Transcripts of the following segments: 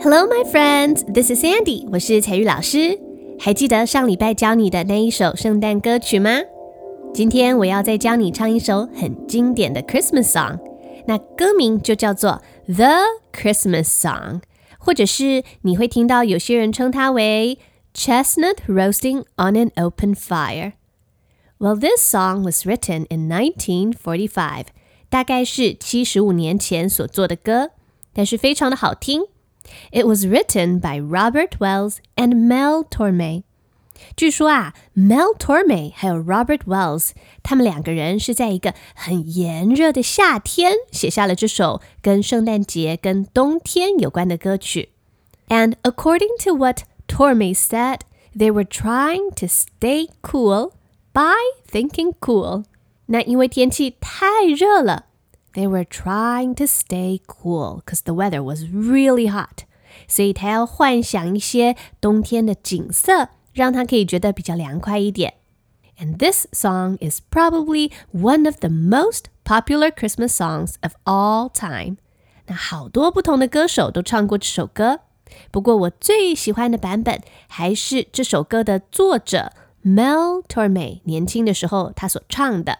Hello, my friends. This is Sandy. 我是采聿老师。还记得上礼拜教你的那一首圣诞歌曲吗？今天我要再教你唱一首很经典的 Christmas song。那歌名就叫做 The Christmas Song，或者是你会听到有些人称它为 Chestnut Roasting on an Open Fire。Well, this song was written in 1945，大概是七十五年前所做的歌，但是非常的好听。It was written by Robert Wells and Mel Torme。据说啊，Mel Torme 还有 Robert Wells，他们两个人是在一个很炎热的夏天写下了这首跟圣诞节、跟冬天有关的歌曲。And according to what Torme said, they were trying to stay cool by thinking cool。那因为天气太热了 ，they were trying to stay cool because the weather was really hot。所以他要幻想一些冬天的景色。让他可以觉得比较凉快一点。And this song is probably one of the most popular Christmas songs of all time。那好多不同的歌手都唱过这首歌，不过我最喜欢的版本还是这首歌的作者 Mel Torme 年轻的时候他所唱的。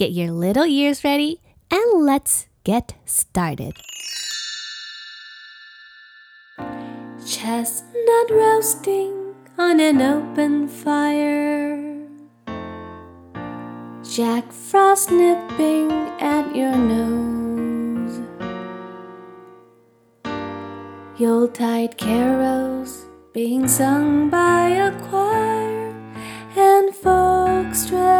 get your little ears ready and let's get started. Chestnut roasting on an open fire. Jack Frost nipping at your nose. Yuletide carols being sung by a choir, and folks dressed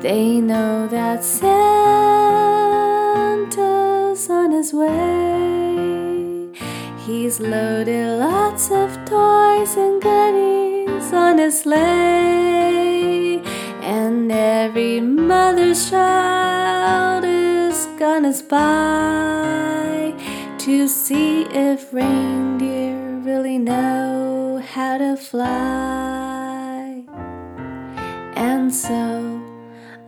They know that Santa's on his way. He's loaded lots of toys and goodies on his sleigh. And every mother's child is gonna spy to see if reindeer really know how to fly. And so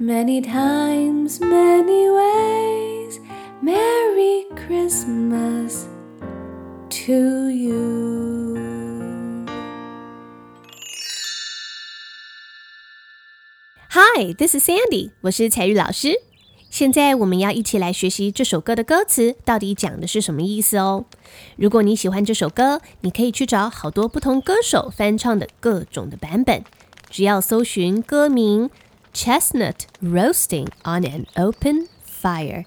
many times, many ways, Merry Christmas to you. Hi, this is Sandy. 我是彩玉老师。现在我们要一起来学习这首歌的歌词到底讲的是什么意思哦。如果你喜欢这首歌，你可以去找好多不同歌手翻唱的各种的版本，只要搜寻歌名 "Chestnut Roasting on an Open Fire"。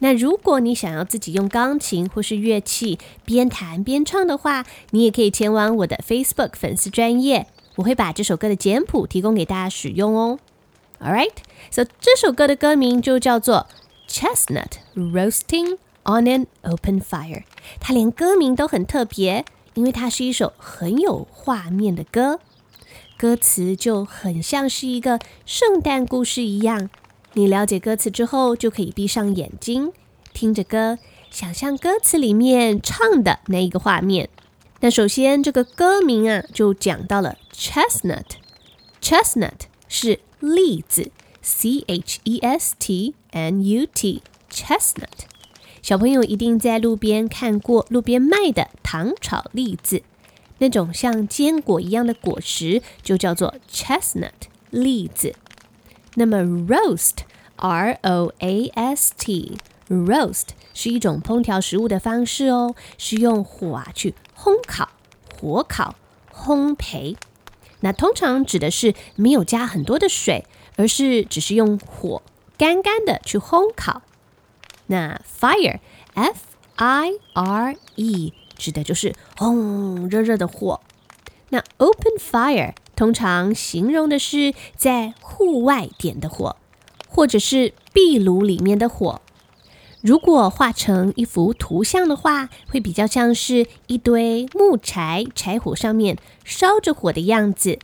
那如果你想要自己用钢琴或是乐器边弹边唱的话，你也可以前往我的 Facebook 粉丝专业，我会把这首歌的简谱提供给大家使用哦。All right, so 这首歌的歌名就叫做 Chestnut Roasting on an Open Fire。它连歌名都很特别，因为它是一首很有画面的歌，歌词就很像是一个圣诞故事一样。你了解歌词之后，就可以闭上眼睛，听着歌，想象歌词里面唱的那一个画面。那首先这个歌名啊，就讲到了 chestnut，chestnut 是栗子，c h e s t n u t，chestnut。小朋友一定在路边看过路边卖的糖炒栗子，那种像坚果一样的果实就叫做 chestnut 栗子。那么 roast，r o a s t，roast 是一种烹调食物的方式哦，是用火啊去。烘烤、火烤、烘焙，那通常指的是没有加很多的水，而是只是用火干干的去烘烤。那 fire，f i r e，指的就是轰热热的火。那 open fire 通常形容的是在户外点的火，或者是壁炉里面的火。如果画成一幅图像的话，会比较像是一堆木柴，柴火上面烧着火的样子。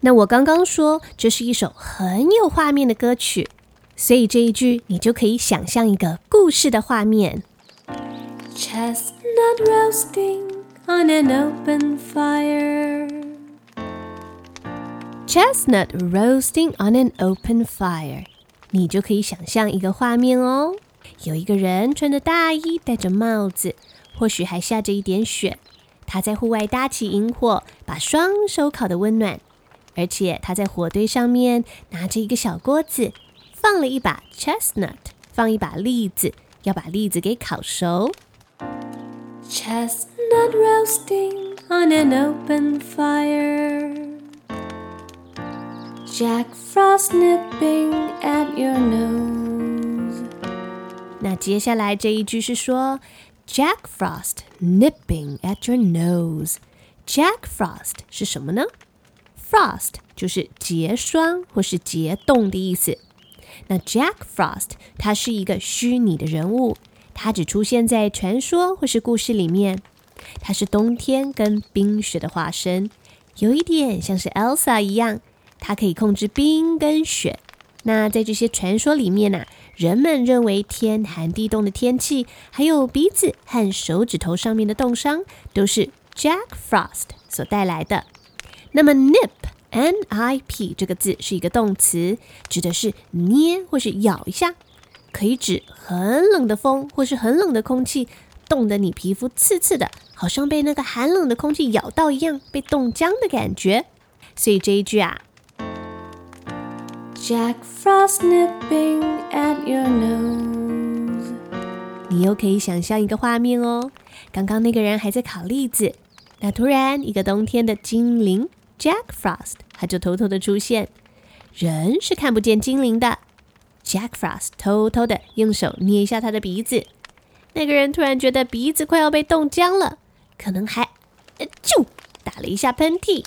那我刚刚说这是一首很有画面的歌曲，所以这一句你就可以想象一个故事的画面 Chesnut roasting on an open fire. Chestnut roasting on an open fire，你就可以想象一个画面哦。有一个人穿着大衣，戴着帽子，或许还下着一点雪。他在户外搭起萤火，把双手烤得温暖。而且他在火堆上面拿着一个小锅子，放了一把 chestnut，放一把栗子，要把栗子给烤熟。Chestnut roasting on an open fire. Jack Frost nipping at your nose. 那接下来这一句是说，Jack Frost nipping at your nose。Jack Frost 是什么呢？Frost 就是结霜或是结冻的意思。那 Jack Frost 他是一个虚拟的人物， 他只出现在传说或是故事里面。他是冬天跟冰雪的化身，有一点像是 Elsa 一样，他可以控制冰跟雪。那在这些传说里面呢？人们认为天寒地冻的天气，还有鼻子和手指头上面的冻伤，都是 Jack Frost 所带来的。那么 nip，n-i-p 这个字是一个动词，指的是捏或是咬一下，可以指很冷的风或是很冷的空气，冻得你皮肤刺刺的，好像被那个寒冷的空气咬到一样，被冻僵的感觉。所以这一句啊。Jack Frost nipping at your nose。你又可以想象一个画面哦。刚刚那个人还在烤栗子，那突然一个冬天的精灵 Jack Frost 他就偷偷的出现。人是看不见精灵的。Jack Frost 偷偷的用手捏一下他的鼻子。那个人突然觉得鼻子快要被冻僵了，可能还就打了一下喷嚏。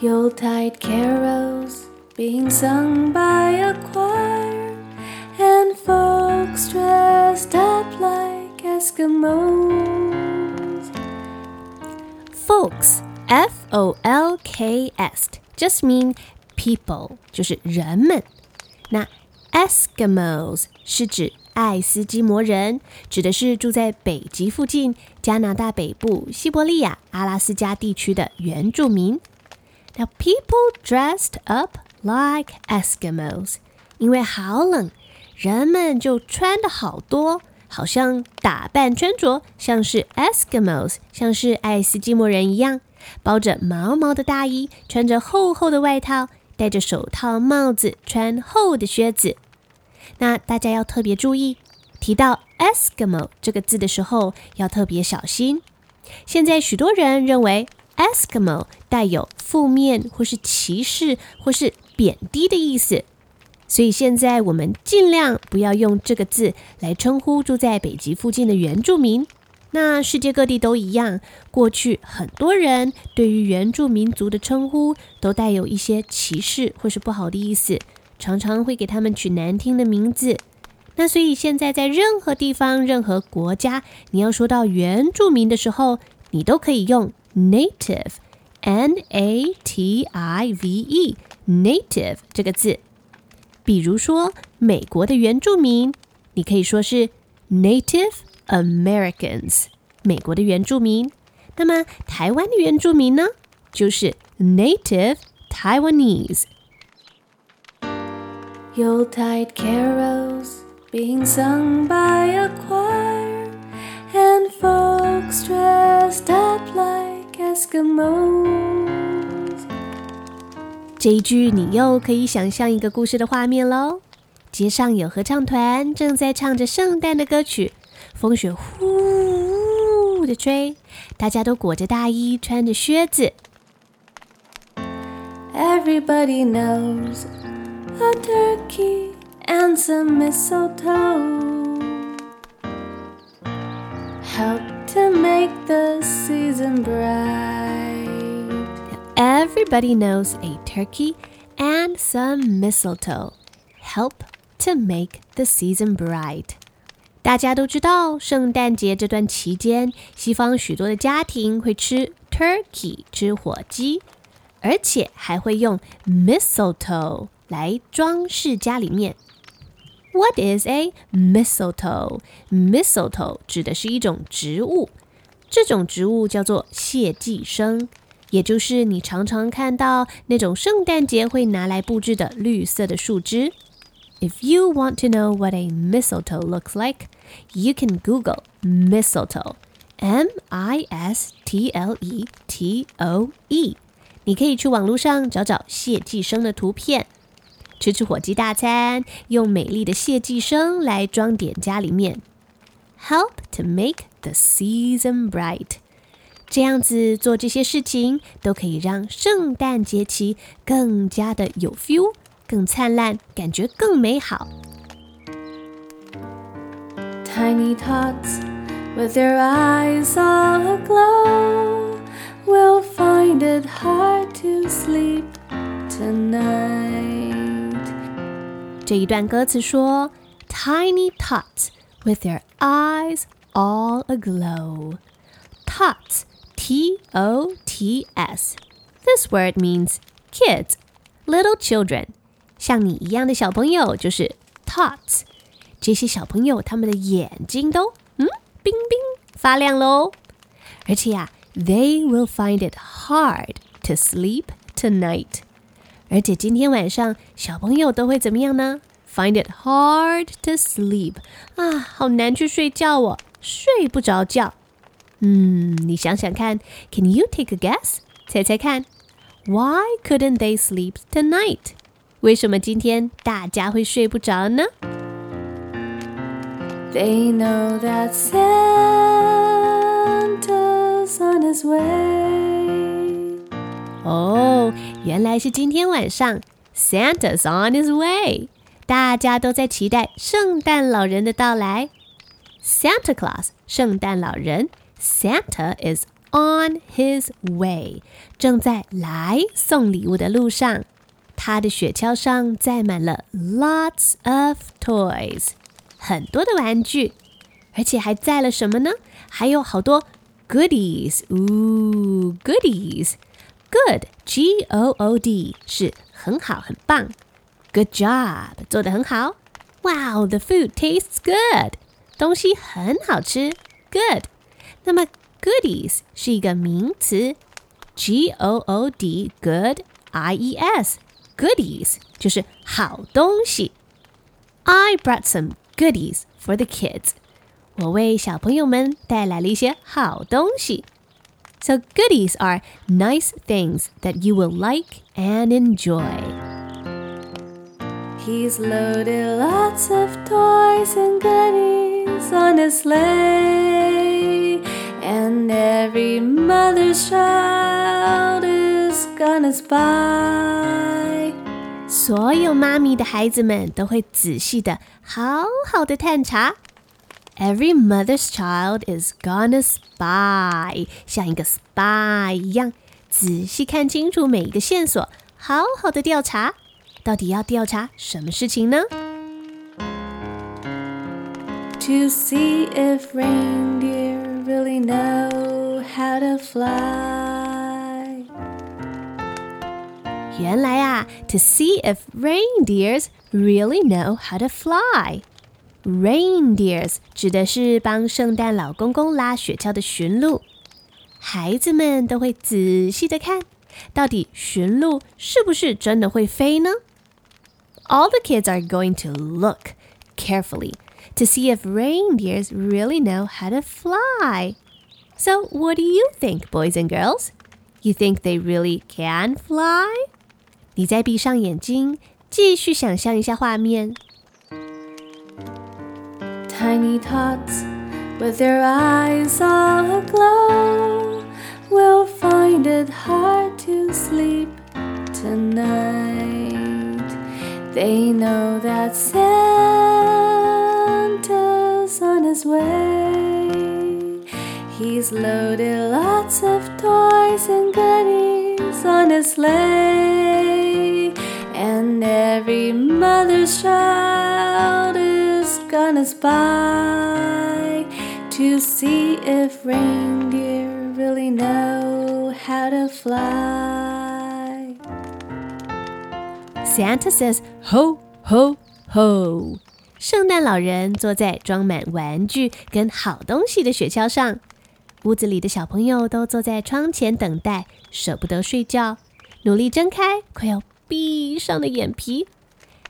Yuletide carols being sung by a choir, and folks dressed up like Eskimos. Folks, F O L K S, just mean people，就是人们。那 Eskimos 是指爱斯基摩人，指的是住在北极附近、加拿大北部、西伯利亚、阿拉斯加地区的原住民。Now people dressed up like Eskimos，因为好冷，人们就穿的好多，好像打扮穿着像是 Eskimos，像是爱斯基摩人一样，包着毛毛的大衣，穿着厚厚的外套，戴着手套、帽子，穿厚的靴子。那大家要特别注意，提到 Eskimo 这个字的时候要特别小心。现在许多人认为。Eskimo 带有负面或是歧视或是贬低的意思，所以现在我们尽量不要用这个字来称呼住在北极附近的原住民。那世界各地都一样，过去很多人对于原住民族的称呼都带有一些歧视或是不好的意思，常常会给他们取难听的名字。那所以现在在任何地方、任何国家，你要说到原住民的时候，你都可以用。native, n a t i v e, native 这个字。比如说，美国的原住民，你可以说是 Native Americans。美国的原住民。那么台湾的原住民呢，就是 Native Taiwanese。Yuletide carols being sung by a choir, and folks dressed up like Eskimos. 这一句，你又可以想象一个故事的画面喽。街上有合唱团正在唱着圣诞的歌曲，风雪呼呼的吹，大家都裹着大衣，穿着靴子。Everybody knows a turkey and some mistletoe help to make the season bright. Everybody knows a turkey and some mistletoe help to make the season bright. 大家都知道，圣诞节这段期间，西方许多的家庭会吃 turkey 吃火鸡，而且还会用 mistletoe 来装饰家里面。What is a mistletoe? Mistletoe 指的是一种植物，这种植物叫做谢寄生。也就是你常常看到那种圣诞节会拿来布置的绿色的树枝。If you want to know what a mistletoe looks like, you can Google mistletoe, M I S T L E T O E。你可以去网络上找找谢寄生的图片，吃吃火鸡大餐，用美丽的谢寄生来装点家里面，help to make the season bright。这样子做这些事情，都可以让圣诞节期更加的有 feel， 更灿烂，感觉更美好。Tiny tots with their eyes all aglow will find it hard to sleep tonight。这一段歌词说：Tiny tots with their eyes all aglow。Tots T O T S. This word means kids, little children. 像你一样的小朋友就是 tots。这些小朋友他们的眼睛都嗯冰冰发亮喽。而且呀、啊、，they will find it hard to sleep tonight。而且今天晚上小朋友都会怎么样呢？Find it hard to sleep 啊，好难去睡觉哦，睡不着觉。嗯，你想想看，Can you take a guess？猜猜看，Why couldn't they sleep tonight？ 为什么今天大家会睡不着呢？They know that Santa's on his way。哦，原来是今天晚上 Santa's on his way，大家都在期待圣诞老人的到来。Santa Claus，圣诞老人。Santa is on his way，正在来送礼物的路上。 他的雪橇上载满了 lots of toys，很多的玩具，而且还载了什么呢？还有好多 goodies，呜，goodies。Good，G O O D 是很好很棒。Good job，做得很好。Wow，the food tastes good，东西很好吃。Good。那么，goodies 是一个名词，G O O D good I E S goodies 就是好东西。I brought some goodies for the kids。我为小朋友们带来了一些好东西。So goodies are nice things that you will like and enjoy. He's loaded lots of toys and goodies on his sleigh. And every mother's child is gonna spy。 所有妈咪的孩子们都会仔细的、好好的探查。Every mother's child is gonna spy，像一个 spy 一样，仔细看清楚每一个线索，好好的调查。到底要调查什么事情呢？To see if reindeer really know how to fly. 原来啊，to see if reindeers really know how to fly， Reindeers 指的是帮圣诞老公公拉雪橇的驯鹿，孩子们都会仔细的看，到底驯鹿是不是真的会飞呢？All the kids are going to look carefully to see if reindeers really know how to fly. So, what do you think, boys and girls? You think they really can fly? 你再闭上眼睛，继续想象一下画面。Tiny tots with their eyes all aglow will find it hard to sleep tonight. They know that Santa's on his way. He's loaded lots of toys and goodies on his sleigh, and every mother's child is gonna spy to see if reindeer really know how to fly. Santa says, "Ho, ho, ho!" 圣诞老人坐在装满玩具跟好东西的雪橇上，屋子里的小朋友都坐在窗前等待，舍不得睡觉，努力睁开快要闭上的眼皮。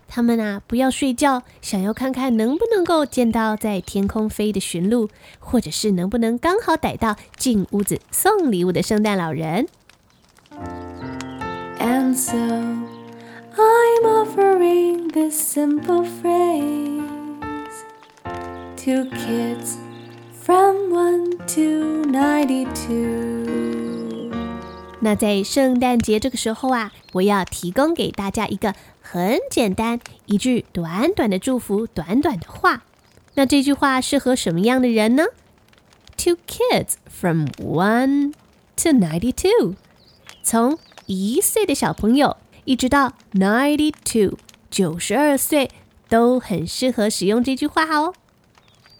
他们啊，不要睡觉，想要看看能不能够见到在天空飞的驯鹿，或者是能不能刚好逮到进屋子送礼物的圣诞老人。And so I'm offering this simple phrase to kids from 1 to 92. 那在圣诞节这个时候啊，我要提供给大家一个很简单、一句短短的祝福、短短的话。那这句话适合什么样的人呢？Two kids from one to ninety-two，从一岁的小朋友一直到 ninety-two 九十二岁，都很适合使用这句话哦。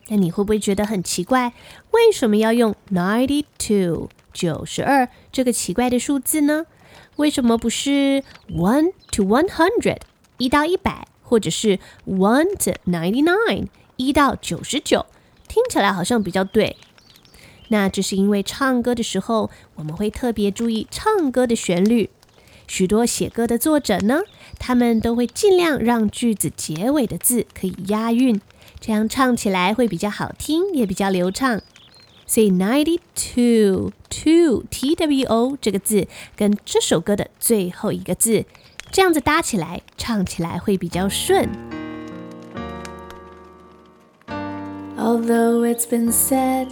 那你会不会觉得很奇怪？为什么要用 ninety-two 九十二这个奇怪的数字呢？为什么不是 one to one hundred 一到一百，或者是 one to ninety nine 一到九十九？听起来好像比较对。那这是因为唱歌的时候，我们会特别注意唱歌的旋律。许多写歌的作者呢，他们都会尽量让句子结尾的字可以押韵，这样唱起来会比较好听，也比较流畅。所以 ninety two two t w o 这个字跟这首歌的最后一个字这样子搭起来，唱起来会比较顺。 Although it's been said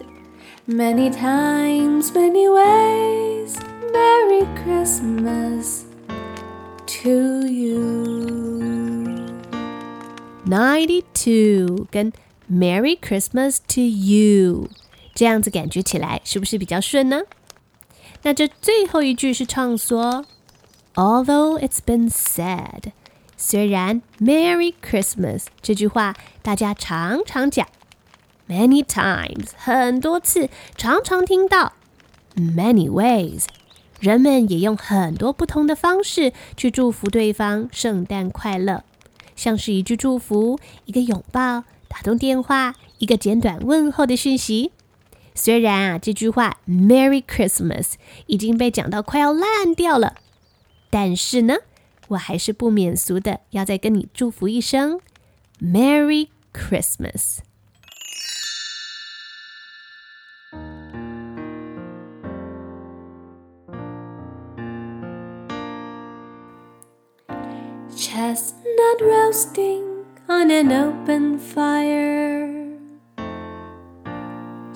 many times, many ways, Merry Christmas to you. ninety two 跟 Merry Christmas to you 这样子感觉起来是不是比较顺呢？那这最后一句是唱说，Although it's been said，虽然 Merry Christmas 这句话大家常常讲，many times 很多次，常常听到，many ways，人们也用很多不同的方式去祝福对方圣诞快乐，像是一句祝福、一个拥抱、打通电话、一个简短问候的讯息。虽然啊，这句话 “Merry Christmas” 已经被讲到快要烂掉了，但是呢，我还是不免俗的要再跟你祝福一声 “Merry Christmas”。Chestnut roasting on an open fire.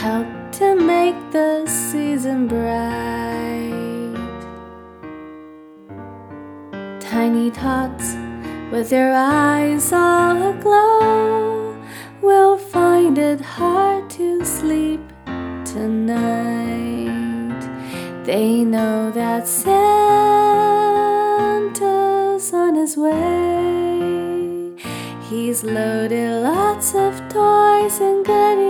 help to make the season bright. Tiny tots with their eyes all aglow will find it hard to sleep tonight. They know that Santa's on his way. He's loaded lots of toys and goodies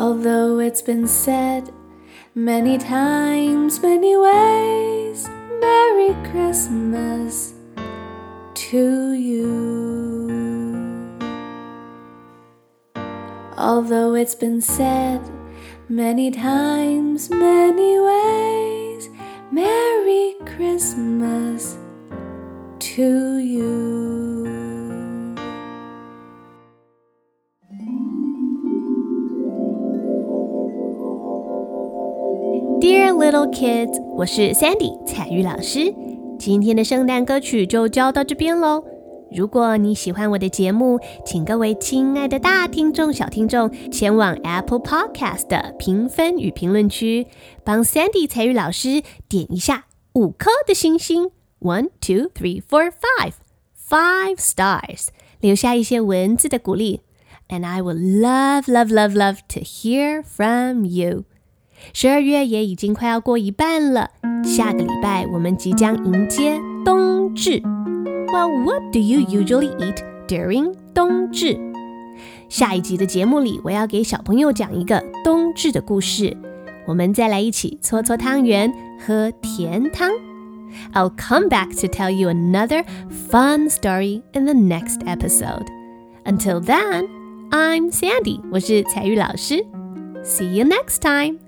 Although it's been said many times, many ways, Merry Christmas to you. Although it's been said many times, many ways, Merry Christmas to you. Dear little kids，我是 Sandy 彩玉老师。今天的圣诞歌曲就教到这边喽。如果你喜欢我的节目，请各位亲爱的大听众、小听众前往 Apple Podcast 的评分与评论区，帮 Sandy 彩玉老师点一下五颗的星星，one two three four five five stars，留下一些文字的鼓励，and I will love love love love to hear from you。十二月也已经快要过一半了，下个礼拜我们即将迎接冬至。Well, what do you usually eat during 冬至？下一集的节目里，我要给小朋友讲一个冬至的故事。我们再来一起搓搓汤圆，喝甜汤。I'll come back to tell you another fun story in the next episode. Until then, I'm Sandy，我是采聿老师。See you next time.